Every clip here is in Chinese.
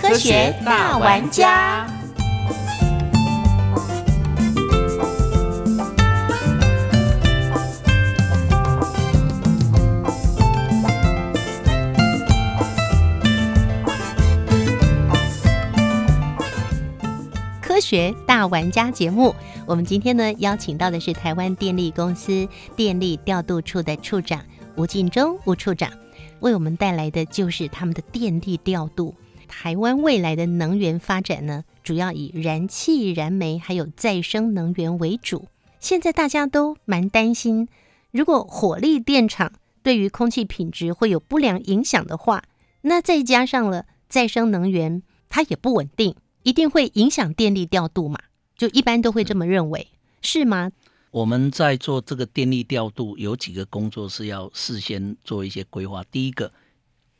科学大玩家。科学大玩家节目，我们今天呢邀请到的是台湾电力公司电力调度处的处长吴敬忠吴处长，为我们带来的就是他们的电力调度。台湾未来的能源发展呢，主要以燃气、燃煤还有再生能源为主。现在大家都蛮担心，如果火力电厂对于空气品质会有不良影响的话，那再加上了再生能源，它也不稳定。一定会影响电力调度嘛？就一般都会这么认为，是吗？我们在做这个电力调度，有几个工作是要事先做一些规划。第一个，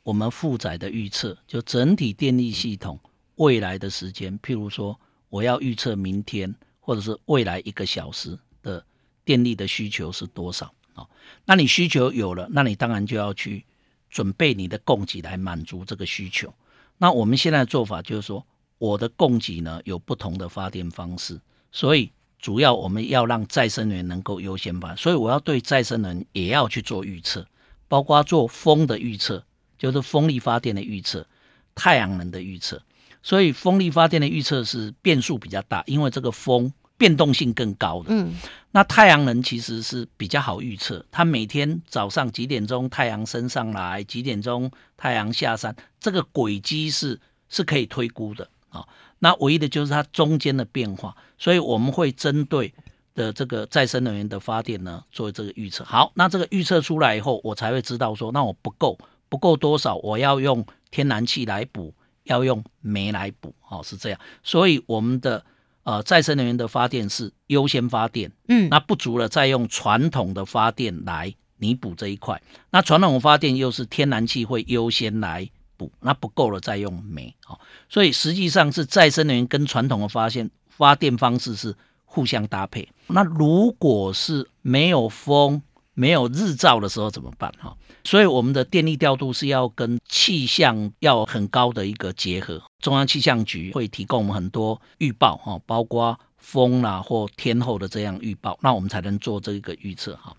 我们负载的预测，就整体电力系统未来的时间，譬如说，我要预测明天或者是未来一个小时的电力的需求是多少啊？那你需求有了，那你当然就要去准备你的供给来满足这个需求。那我们现在的做法就是说。我的供给呢有不同的发电方式，所以主要我们要让再生能源能够优先发，所以我要对再生能源也要去做预测，包括做风的预测，就是风力发电的预测，太阳能的预测。所以风力发电的预测是变数比较大，因为这个风变动性更高的。嗯，那太阳能其实是比较好预测，它每天早上几点钟太阳升上来，几点钟太阳下山，这个轨迹是是可以推估的。啊，那唯一的就是它中间的变化，所以我们会针对的这个再生能源的发电呢，做这个预测。好，那这个预测出来以后，我才会知道说，那我不够，不够多少，我要用天然气来补，要用煤来补，哦，是这样。所以我们的呃再生能源的发电是优先发电，嗯，那不足了再用传统的发电来弥补这一块。那传统发电又是天然气会优先来。那不够了，再用煤哦，所以实际上是再生能源跟传统的发现发电方式是互相搭配。那如果是没有风、没有日照的时候怎么办哈？所以我们的电力调度是要跟气象要很高的一个结合。中央气象局会提供我们很多预报哈，包括风啦或天候的这样预报，那我们才能做这个预测哈。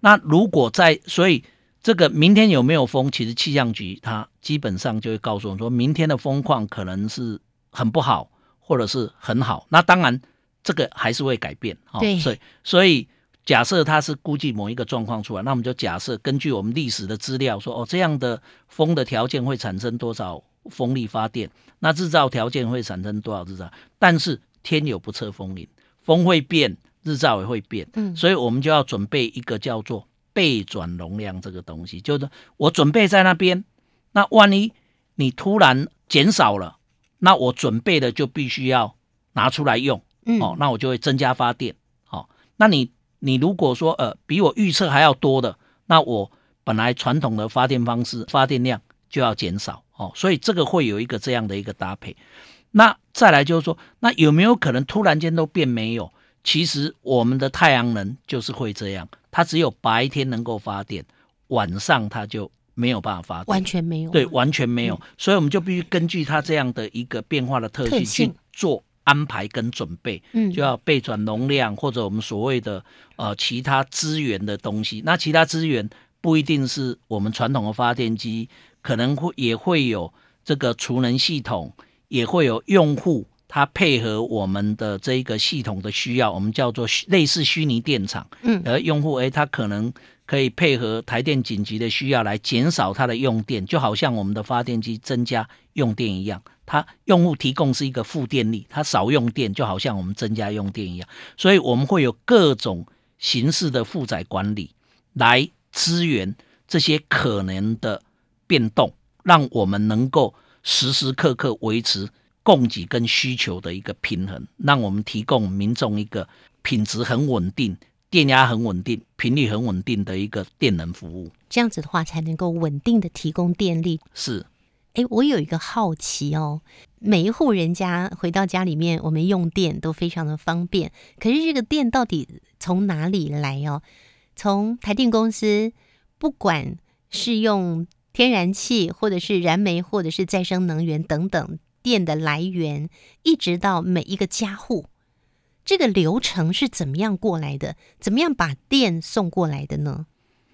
那如果在所以。这个明天有没有风？其实气象局它基本上就会告诉我们，说明天的风况可能是很不好，或者是很好。那当然，这个还是会改变。对，所以所以假设它是估计某一个状况出来，那我们就假设根据我们历史的资料说，哦，这样的风的条件会产生多少风力发电？那日照条件会产生多少日照？但是天有不测风云，风会变，日照也会变。嗯，所以我们就要准备一个叫做。备转容量这个东西，就是我准备在那边，那万一你突然减少了，那我准备的就必须要拿出来用，哦，那我就会增加发电，哦，那你你如果说呃比我预测还要多的，那我本来传统的发电方式发电量就要减少，哦，所以这个会有一个这样的一个搭配。那再来就是说，那有没有可能突然间都变没有？其实我们的太阳能就是会这样。它只有白天能够发电，晚上它就没有办法发电，完全没有。对，完全没有。所以我们就必须根据它这样的一个变化的特性去做安排跟准备。嗯，就要备转容量或者我们所谓的呃其他资源的东西。那其他资源不一定是我们传统的发电机，可能会也会有这个储能系统，也会有用户。他配合我们的这一个系统的需要，我们叫做类似虚拟电厂。嗯，而用户诶，他可能可以配合台电紧急的需要来减少它的用电，就好像我们的发电机增加用电一样。它用户提供是一个负电力，它少用电，就好像我们增加用电一样。所以我们会有各种形式的负载管理来支援这些可能的变动，让我们能够时时刻刻维持。供给跟需求的一个平衡，让我们提供民众一个品质很稳定、电压很稳定、频率很稳定的一个电能服务。这样子的话才能够稳定的提供电力。是，诶，我有一个好奇哦，每一户人家回到家里面，我们用电都非常的方便，可是这个电到底从哪里来哦？从台电公司，不管是用天然气，或者是燃煤，或者是再生能源等等电的来源，一直到每一个家户，这个流程是怎么样过来的？怎么样把电送过来的呢？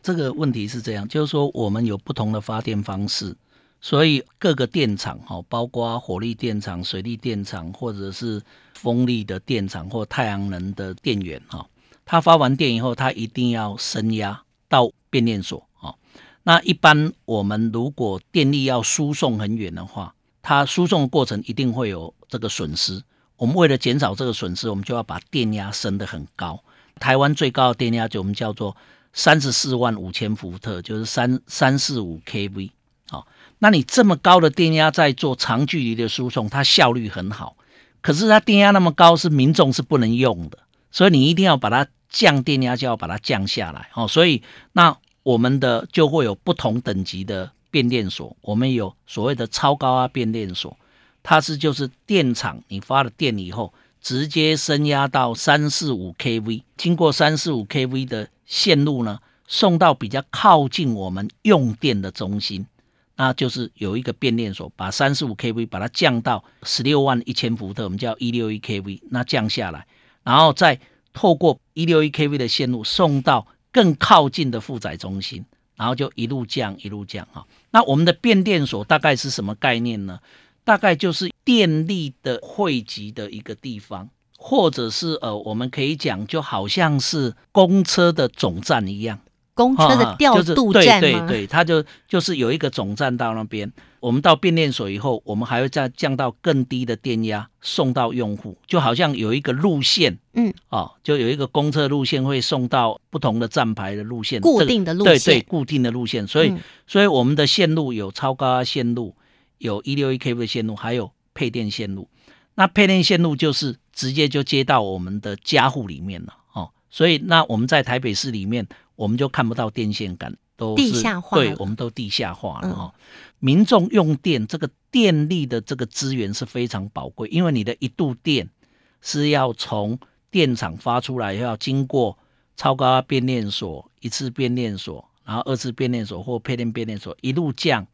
这个问题是这样，就是说我们有不同的发电方式，所以各个电厂哈，包括火力电厂、水力电厂，或者是风力的电厂或太阳能的电源哈，它发完电以后，它一定要升压到变电所啊。那一般我们如果电力要输送很远的话，它输送的过程一定会有这个损失。我们为了减少这个损失，我们就要把电压升得很高。台湾最高的电压就我们叫做三十四万五千伏特，就是三三四五 kV。好，那你这么高的电压在做长距离的输送，它效率很好。可是它电压那么高，是民众是不能用的，所以你一定要把它降电压，就要把它降下来。哦，所以那我们的就会有不同等级的变电所，我们有所谓的超高压变电所。它是就是电厂，你发了电以后，直接升压到三四五 kV，经过三四五 kV 的线路呢，送到比较靠近我们用电的中心，那就是有一个变电所，把三四五 kV 把它降到十六万一千伏特，我们叫一六一 kV，那降下来，然后再透过一六一 kV 的线路送到更靠近的负载中心，然后就一路降一路降哈。那我们的变电所大概是什么概念呢？大概就是电力的汇集的一个地方，或者是呃，我们可以讲，就好像是公车的总站一样，公车的调度站吗？对对对，它就就是有一个总站到那边，我们到变电所以后，我们还会再降到更低的电压送到用户，就好像有一个路线，嗯，哦，就有一个公车路线会送到不同的站牌的路线，固定的路线，对对，固定的路线，所以所以我们的线路有超高压线路。有一六一 kV 的线路，还有配电线路。那配电线路就是直接就接到我们的家户里面了哦。所以那我们在台北市里面，我们就看不到电线杆，都地下化。对，我们都地下化了哈。民众用电这个电力的这个资源是非常宝贵，因为你的一度电是要从电厂发出来，要经过超高压变电所、一次变电所，然后二次变电所或配电变电所一路降，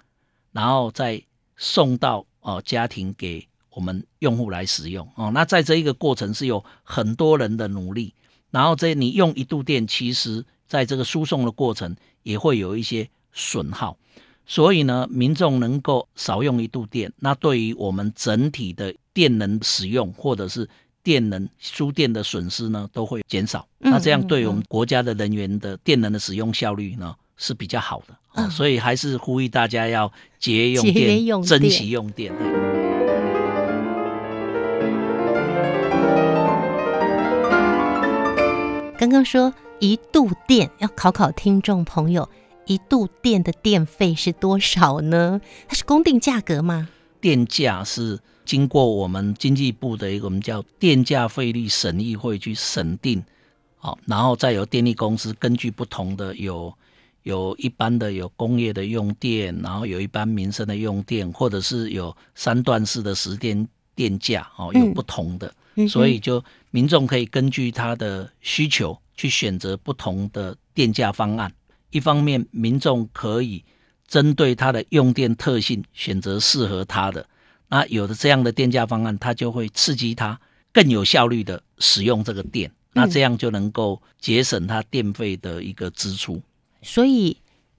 然后再。送到哦家庭给我们用户来使用哦，那在这一个过程是有很多人的努力，然后这你用一度电，其实在这个输送的过程也会有一些损耗，所以呢，民众能够少用一度电，那对于我们整体的电能使用或者是电能输电的损失呢，都会减少。那这样对我们国家的人员的电能的使用效率呢？是比较好的啊，所以还是呼吁大家要节约用电，珍惜用电。刚刚说一度电，要考考听众朋友，一度电的电费是多少呢？它是公定价格吗？电价是经过我们经济部的一个我们叫电价费率审议会去审定，好，然后再由电力公司根据不同的有。有一般的有工业的用电，然后有一般民生的用电，或者是有三段式的时电电价哦，有不同的，所以就民众可以根据他的需求去选择不同的电价方案。一方面，民众可以针对他的用电特性选择适合他的，那有的这样的电价方案，它就会刺激他更有效率的使用这个电，那这样就能够节省他电费的一个支出。所以，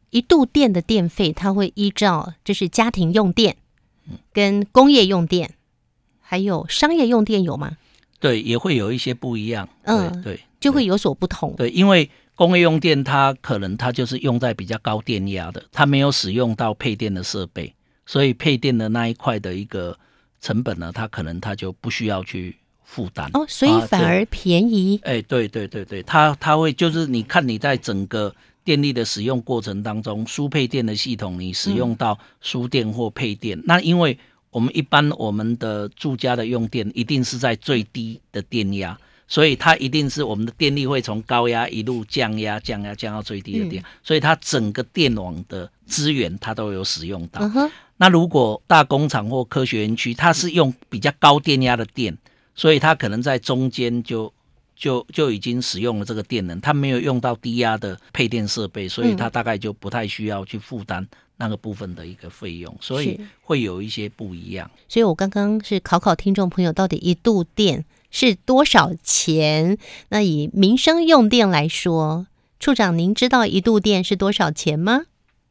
一度电的电费，它会依照就是家庭用电，跟工业用电，还有商业用电有吗？对，也会有一些不一样。嗯，对，就会有所不同。对，因为工业用电它可能它就是用在比较高电压的，它没有使用到配电的设备，所以配电的那一块的一个成本呢，它可能它就不需要去负担。哦，所以反而便宜。哎，对对对对，它它会就是你看你在整个。电力的使用过程当中，输配电的系统，你使用到输电或配电，那因为我们一般我们的住家的用电一定是在最低的电压，所以它一定是我们的电力会从高压一路降压、降压降到最低的电，所以它整个电网的资源它都有使用到。嗯，那如果大工厂或科学园区，它是用比较高电压的电，所以它可能在中间就就就已经使用了这个电能，它没有用到低压的配电设备，所以它大概就不太需要去负担那个部分的一个费用，所以会有一些不一样。所以我刚刚是考考听众朋友，到底一度电是多少钱？那以民生用电来说，处长您知道一度电是多少钱吗？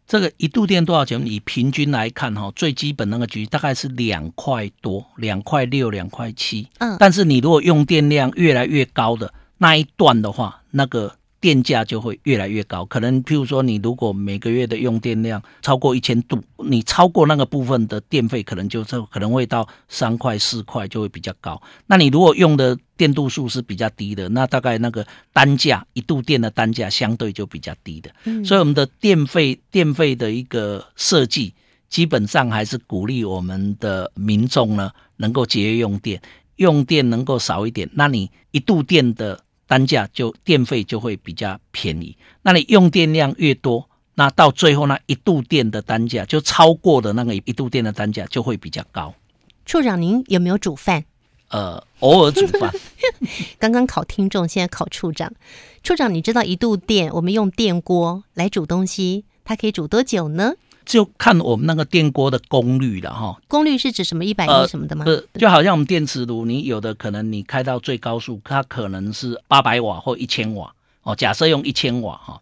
这个一度电多少钱？以平均来看，哈，最基本那个局大概是两块多，两块六、两块七。嗯但是你如果用电量越来越高的那一段的话，那个电价就会越来越高。可能譬如说，你如果每个月的用电量超过一千度，你超过那个部分的电费，可能就是可能会到三块、四块，就会比较高。那你如果用的电度数是比较低的，那大概那个单价一度电的单价相对就比较低的。嗯所以我们的电费电费的一个设计，基本上还是鼓励我们的民众呢能够节约用电，用电能够少一点，那你一度电的单价就电费就会比较便宜。那你用电量越多，那到最后那一度电的单价就超过的那个一度电的单价就会比较高。处长您有没有煮饭？呃，偶尔煮饭，刚刚考听众，现在考处长。处长，你知道一度电我们用电锅来煮东西，它可以煮多久呢？就看我们那个电锅的功率了哈。功率是指什么一百呃一什么的吗？不是，就好像我们电磁炉，你有的可能你开到最高速，它可能是八百瓦或一千瓦哦。假设用一千瓦哈，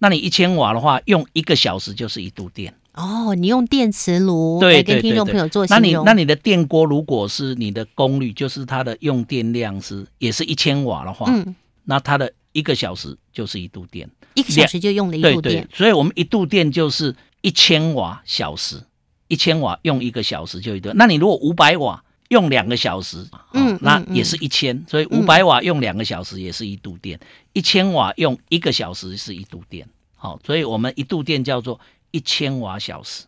那你一千瓦的话，用一个小时就是一度电。哦，你用电磁炉对来跟听众朋友做形容。那你那你的电锅如果是你的功率，就是它的用电量是也是一千瓦的话，嗯，那它的一个小时就是一度电。一个小时就用了一对对度电，，所以我们一度电就是一千瓦小时，一千瓦用一个小时就一度。那你如果五百瓦用两个小时，嗯哦，那嗯也是一千、所以五百瓦用两个小时也是一度电，一千瓦用一个小时是一度电。好、所以我们一度电叫做一千瓦小时。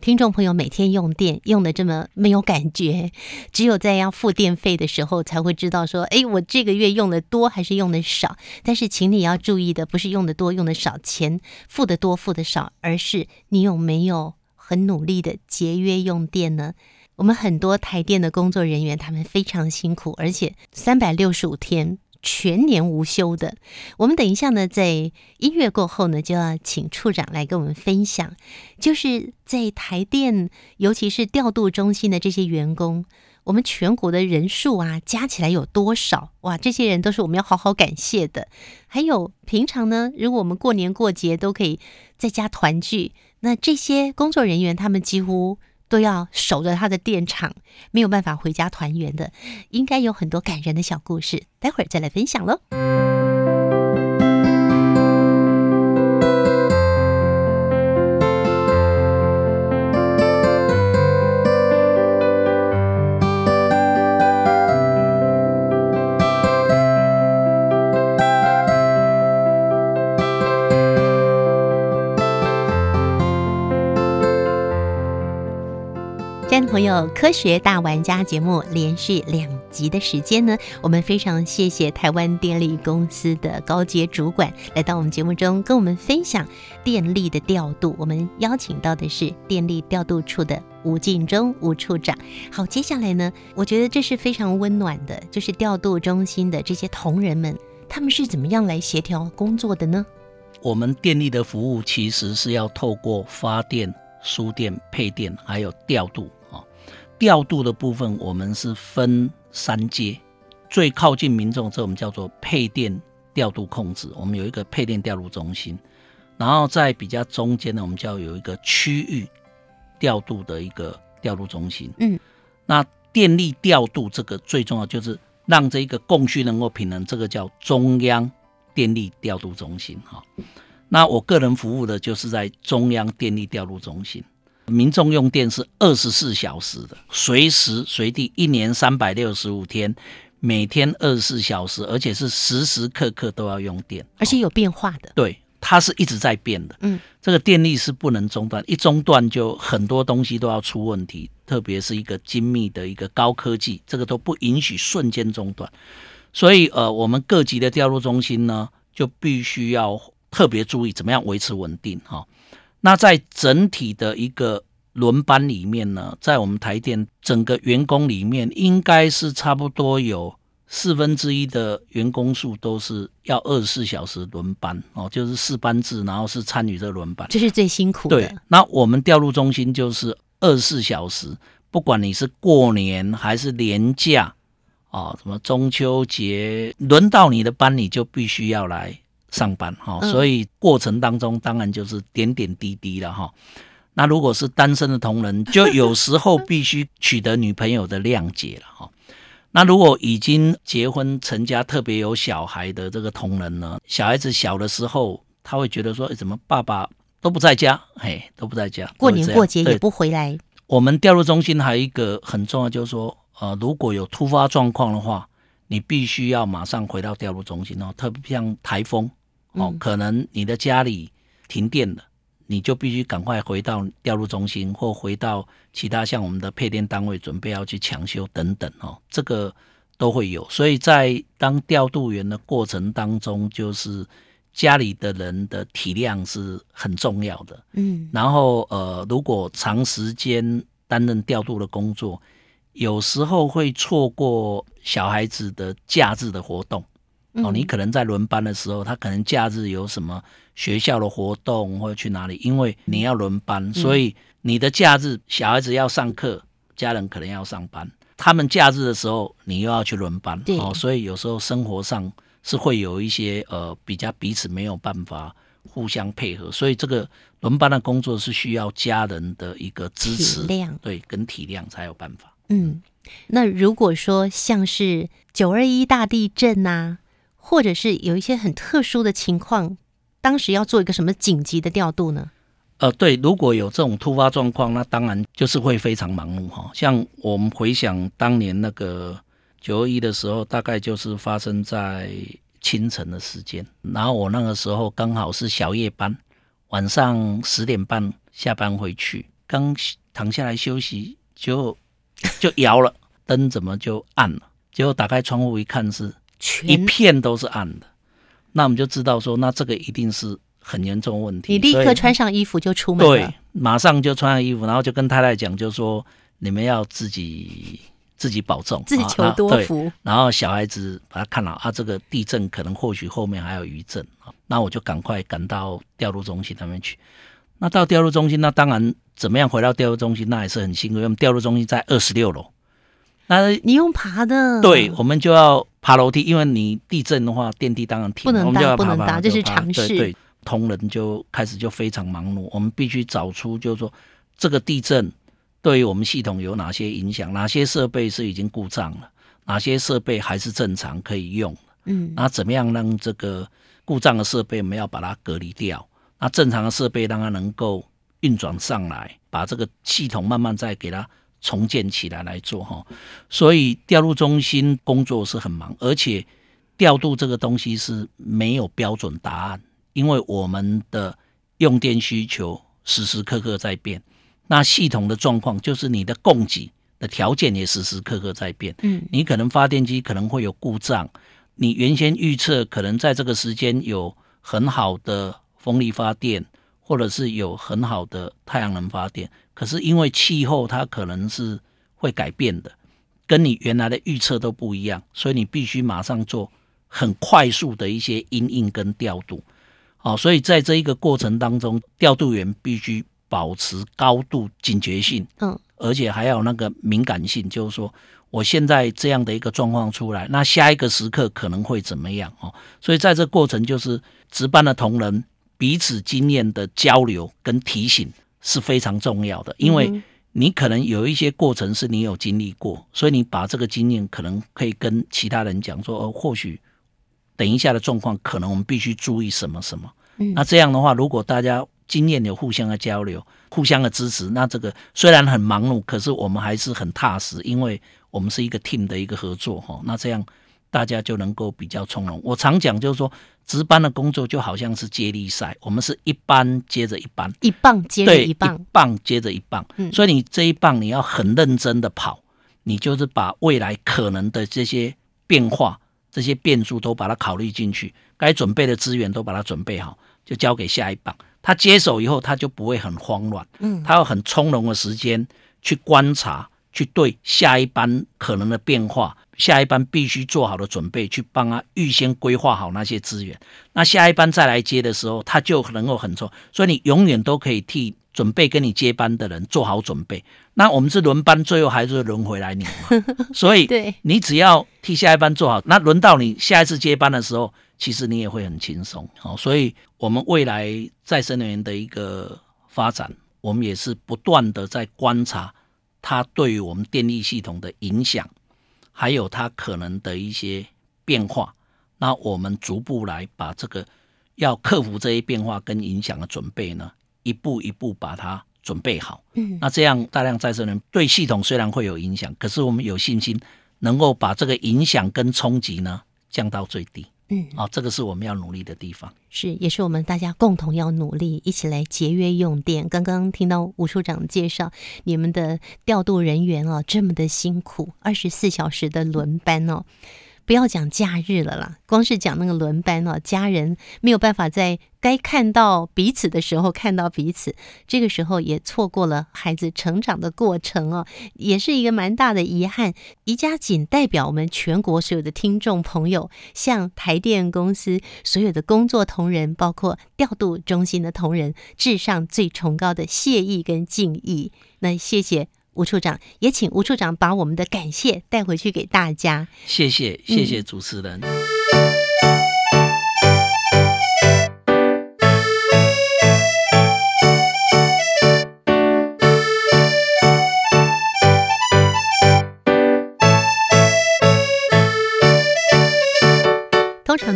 听众朋友每天用电用的这么没有感觉，只有在要付电费的时候才会知道说，哎，我这个月用的多还是用的少。但是，请你要注意的不是用的多用的少，钱付的多付的少，而是你有没有很努力的节约用电呢？我们很多台电的工作人员，他们非常辛苦，而且三百六十五天全年无休的。我们等一下呢，在音乐过后呢，就要请处长来跟我们分享，就是在台电，尤其是调度中心的这些员工，我们全国的人数啊，加起来有多少？哇，这些人都是我们要好好感谢的。还有平常呢，如果我们过年过节都可以在家团聚，那这些工作人员他们几乎。都要守着他的电厂，没有办法回家团圆的，应该有很多感人的小故事，待会儿再来分享喽。朋友，科学大玩家节目连续两集的时间呢，我们非常谢谢台湾电力公司的高阶主管来到我们节目中跟我们分享电力的调度。我们邀请到的是电力调度处的吴敬忠吴处长。好，接下来呢，我觉得这是非常温暖的，就是调度中心的这些同仁们，他们是怎么样来协调工作的呢？我们电力的服务其实是要透过发电、输电、配电，还有调度。调度的部分我们是分三阶，最靠近民众，这我们叫做配电调度控制。我们有一个配电调度中心，然后在比较中间呢，我们就要有一个区域调度的一个调度中心。嗯，那电力调度这个最重要就是让这一个供需能够平衡，这个叫中央电力调度中心哈。那我个人服务的就是在中央电力调度中心，民众用电是二十四小时的，随时随地，一年三百六十五天，每天二十四小时，而且是时时刻刻都要用电，而且有变化的。对，它是一直在变的。嗯，这个电力是不能中断，一中断就很多东西都要出问题。特别是一个精密的一个高科技，这个都不允许瞬间中断。所以，呃，我们各级的调度中心呢，就必须要特别注意怎么样维持稳定哈。那在整体的一个轮班里面呢，在我们台电整个员工里面，应该是差不多有四分之一的员工数都是要二十四小时轮班哦，就是四班制，然后是参与这轮班，这是最辛苦的对。，那我们调度中心就是二十四小时，不管你是过年还是年假，哦，什么中秋节，轮到你的班，你就必须要来上班哈、所以过程当中当然就是点点滴滴了哈、那如果是单身的同仁，就有时候必须取得女朋友的谅解了哈、那如果已经结婚成家，特别有小孩的这个同仁呢，小孩子小的时候，他会觉得说，诶怎么爸爸都不在家，嘿，都不在家，过年过节也不回来，我们调度中心还有一个很重要，就是说，呃，如果有突发状况的话，你必须要马上回到调度中心哦。特别像台风哦，嗯可能你的家里停电了，你就必须赶快回到调度中心，或回到其他像我们的配电单位，准备要去抢修等等哦，这个都会有。所以在当调度员的过程当中，就是家里的人的体谅是很重要的。嗯，然后呃，如果长时间担任调度的工作，有时候会错过小孩子的假日的活动。哦，嗯。你可能在轮班的时候，他可能假日有什么学校的活动或者去哪里，因为你要轮班，所以你的假日小孩子要上课，家人可能要上班，他们假日的时候你又要去轮班，哦，所以有时候生活上是会有一些呃比较彼此没有办法互相配合，所以这个轮班的工作是需要家人的一个支持，对，跟体谅才有办法。嗯，那如果说像是九二一大地震呐、或者是有一些很特殊的情况，当时要做一个什么紧急的调度呢？呃，对，如果有这种突发状况，那当然就是会非常忙碌哈。像我们回想当年那个九二一的时候，大概就是发生在清晨的时间，然后我那个时候刚好是小夜班，晚上十点半下班回去，刚躺下来休息，就就摇了，灯怎么就暗了？结果打开窗户一看是一片都是暗的，那我们就知道说，那这个一定是很严重的问题。你立刻穿上衣服就出门对。，马上就穿上衣服，然后就跟太太讲，就说你们要自己自己保重，自己求多福。然后小孩子把他看了啊，这个地震可能或许后面还有余震啊，那我就赶快赶到调度中心那边去。那到调度中心，那当然怎么样回到调度中心，那也是很辛苦，因为我们调度中心在二十六楼。那你用爬的，对，我们就要爬楼梯，因为你地震的话，电梯当然停了，不能我们就搭要爬爬不能搭这就是爬常识。对对，同仁就开始就非常忙碌，我们必须找出就是说这个地震对于我们系统有哪些影响，哪些设备是已经故障了，哪些设备还是正常可以用，嗯，那怎么样让这个故障的设备我们要把它隔离掉，那正常的设备让它能够运转上来，把这个系统慢慢再给它重建起来来做哈。所以调度中心工作是很忙，而且调度这个东西是没有标准答案，因为我们的用电需求时时刻刻在变，那系统的状况就是你的供给的条件也时时刻刻在变。嗯，你可能发电机可能会有故障，你原先预测可能在这个时间有很好的风力发电，或者是有很好的太阳能发电，可是因为气候它可能是会改变的，跟你原来的预测都不一样，所以你必须马上做很快速的一些因应跟调度。好、所以在这一个过程当中，调度员必须保持高度警觉性，嗯，而且还有那个敏感性，就是说我现在这样的一个状况出来，那下一个时刻可能会怎么样哦？所以在这过程就是值班的同仁彼此经验的交流跟提醒是非常重要的，因为嗯你可能有一些过程是你有经历过，所以你把这个经验可能可以跟其他人讲说，哦，或许等一下的状况，可能我们必须注意什么什么。嗯那这样的话，如果大家经验有互相的交流、互相的支持，那这个虽然很忙碌，可是我们还是很踏实，因为我们是一个 team 的一个合作哈。那这样大家就能够比较从容。我常讲就是说，值班的工作就好像是接力赛，我们是一班接着一班，一棒接着，一棒，一棒接着一棒，嗯。所以你这一棒你要很认真的跑，你就是把未来可能的这些变化、这些变数都把它考虑进去，该准备的资源都把它准备好，就交给下一棒。他接手以后，他就不会很慌乱，嗯，他有很从容的时间去观察，去对下一班可能的变化，下一班必须做好的准备，去帮他预先规划好那些资源。那下一班再来接的时候，他就能够很从，所以你永远都可以替准备跟你接班的人做好准备。那我们是轮班，最后还是会轮回来你嘛，所以对，你只要替下一班做好，那轮到你下一次接班的时候，其实你也会很轻松。好，所以我们未来再生能源的一个发展，我们也是不断的在观察它对于我们电力系统的影响，还有它可能的一些变化。那我们逐步来把这个要克服这些变化跟影响的准备呢，一步一步把它准备好。嗯，那这样大量再生能源对系统虽然会有影响，可是我们有信心能够把这个影响跟冲击呢降到最低。嗯，啊，这个是我们要努力的地方。是，也是我们大家共同要努力，一起来节约用电。刚刚听到吴处长介绍，你们的调度人员啊，这么的辛苦，二十四小时的轮班哦。不要讲假日了啦，光是讲那个轮班哦，家人没有办法在该看到彼此的时候看到彼此，这个时候也错过了孩子成长的过程哦，也是一个蛮大的遗憾。宜家仅代表我们全国所有的听众朋友，向台电公司所有的工作同仁，包括调度中心的同仁，致上最崇高的谢意跟敬意。那谢谢吴处长，也请吴处长把我们的感谢带回去给大家。谢谢，谢谢主持人。通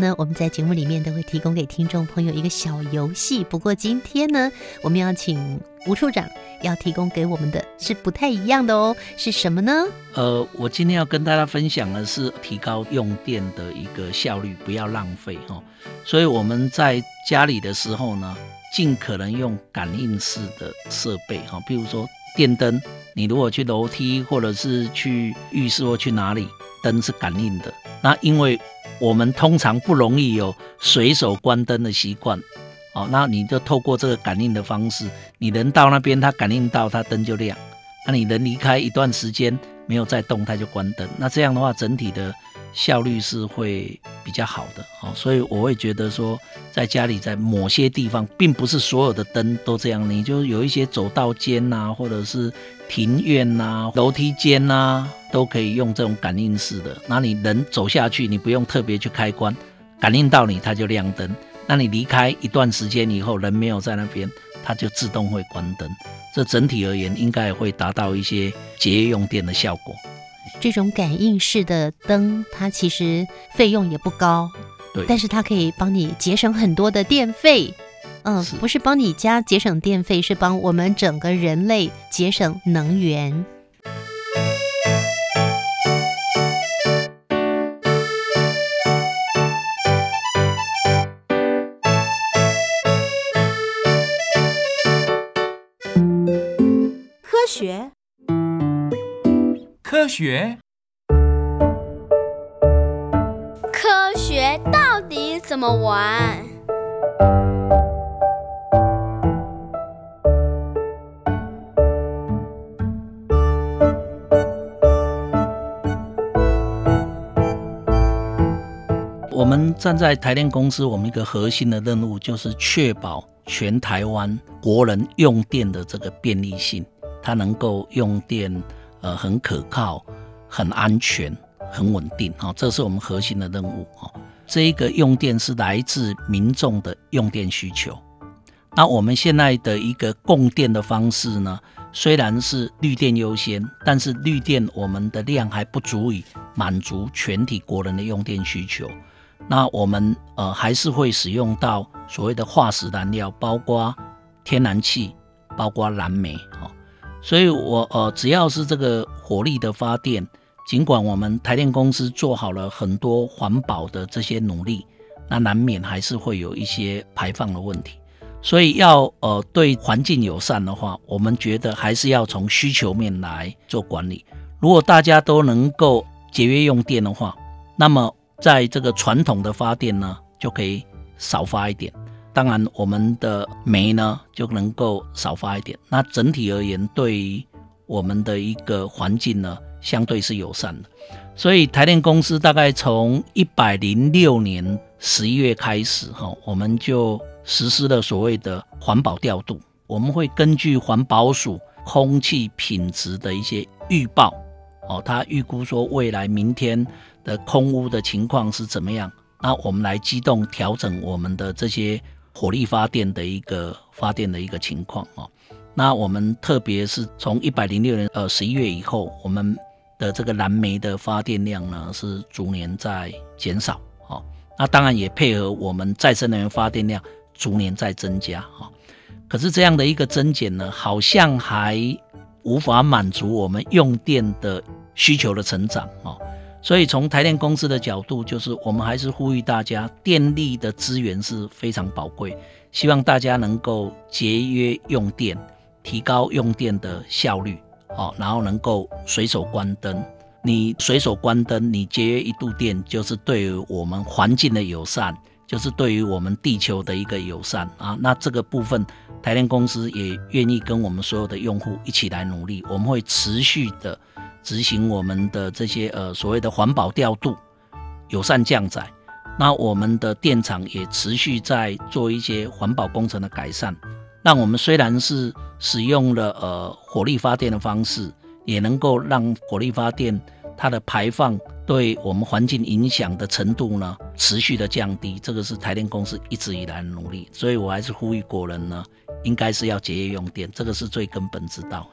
呢，我们在节目里面都会提供给听众朋友一个小游戏。不过今天呢，我们要请吴处长要提供给我们的是不太一样的哦，是什么呢？呃，我今天要跟大家分享的是提高用电的一个效率，不要浪费哈、所以我们在家里的时候呢，尽可能用感应式的设备哈、哦，比如说电灯，你如果去楼梯或者是去浴室或去哪里，灯是感应的。那因为我们通常不容易有随手关灯的习惯，哦，那你就透过这个感应的方式，你人到那边，它感应到，它灯就亮。那你人离开一段时间没有再动，它就关灯。那这样的话，整体的效率是会比较好的。哦，所以我会觉得说，在家里在某些地方，并不是所有的灯都这样，你就有一些走道间呐、或者是庭院呐、楼梯间呐、都可以用这种感应式的。那你人走下去，你不用特别去开关，感应到你它就亮灯。那你离开一段时间以后，人没有在那边，它就自动会关灯。这整体而言，应该会达到一些节约用电的效果。这种感应式的灯，它其实费用也不高，对，但是它可以帮你节省很多的电费。嗯，不是帮你家节省电费，是帮我们整个人类节省能源。学，科学到底怎么玩？我们站在台电公司，我们一个核心的任务就是确保全台湾国人用电的这个便利性，它能够用电呃很可靠、很安全、很稳定哈、哦，这是我们核心的任务哈、哦。这一个用电是来自民众的用电需求。那我们现在的一个供电的方式呢，虽然是绿电优先，但是绿电我们的量还不足以满足全体国人的用电需求。那我们呃还是会使用到所谓的化石燃料，包括天然气，包括燃煤、哦。所以我呃只要是这个火力的发电，尽管我们台电公司做好了很多环保的这些努力，那难免还是会有一些排放的问题。所以要呃对环境友善的话，我们觉得还是要从需求面来做管理。如果大家都能够节约用电的话，那么在这个传统的发电呢，就可以少发一点。当然，我们的煤呢就能够少发一点。那整体而言，对于我们的一个环境呢，相对是友善的。所以台电公司大概从一百零六年十一月开始，哈，我们就。实施了所谓的环保调度，我们会根据环保署空气品质的一些预报，哦，他预估说未来明天的空污的情况是怎么样，那我们来机动调整我们的这些火力发电的一个发电的一个情况哦。那我们特别是从一百零六年呃十一月以后，我们的这个燃煤的发电量呢是逐年在减少，哦，那当然也配合我们再生能源发电量。逐年在增加啊，可是这样的一个增减呢，好像还无法满足我们用电的需求的成长哦。所以从台电公司的角度，就是我们还是呼吁大家，电力的资源是非常宝贵，希望大家能够节约用电，提高用电的效率哦，然后能够随手关灯。你随手关灯，你节约一度电，就是对于我们环境的友善。就是对于我们地球的一个友善啊，那这个部分台电公司也愿意跟我们所有的用户一起来努力，我们会持续的执行我们的这些呃所谓的环保调度、友善降载。那我们的电厂也持续在做一些环保工程的改善，让我们虽然是使用了呃火力发电的方式，也能够让火力发电它的排放。对我们环境影响的程度呢，持续的降低，这个是台电公司一直以来的努力，所以我还是呼吁国人呢，应该是要节约用电，这个是最根本之道。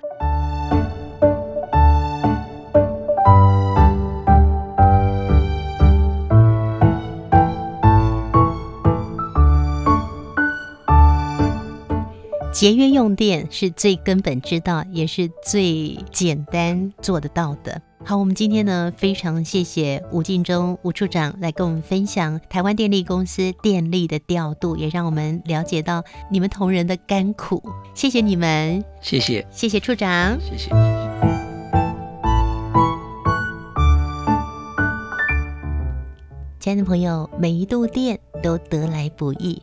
节约用电是最根本之道，也是最简单做得到的。好，我们今天呢非常谢谢吴敬忠吴处长来跟我们分享台湾电力公司电力的调度，也让我们了解到你们同仁的甘苦。谢谢你们，谢谢，谢谢处长，谢谢。亲爱的朋友，每一度电都得来不易。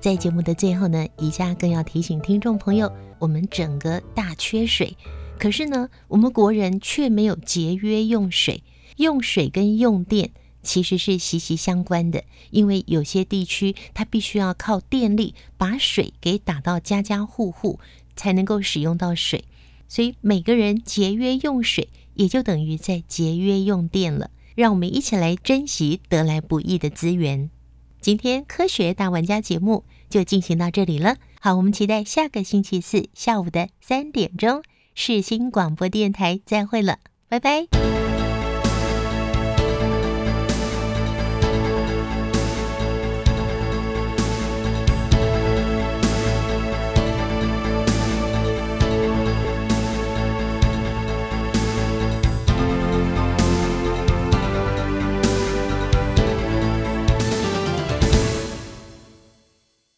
在节目的最后呢，宜家更要提醒听众朋友，我们整个大缺水。可是呢，我们国人却没有节约用水。用水跟用电其实是息息相关的，因为有些地区它必须要靠电力把水给打到家家户户，才能够使用到水。所以每个人节约用水，也就等于在节约用电了。让我们一起来珍惜得来不易的资源。今天科学大玩家节目就进行到这里了。好，我们期待下个星期四下午的三点钟。世新广播电台，再会了，拜拜。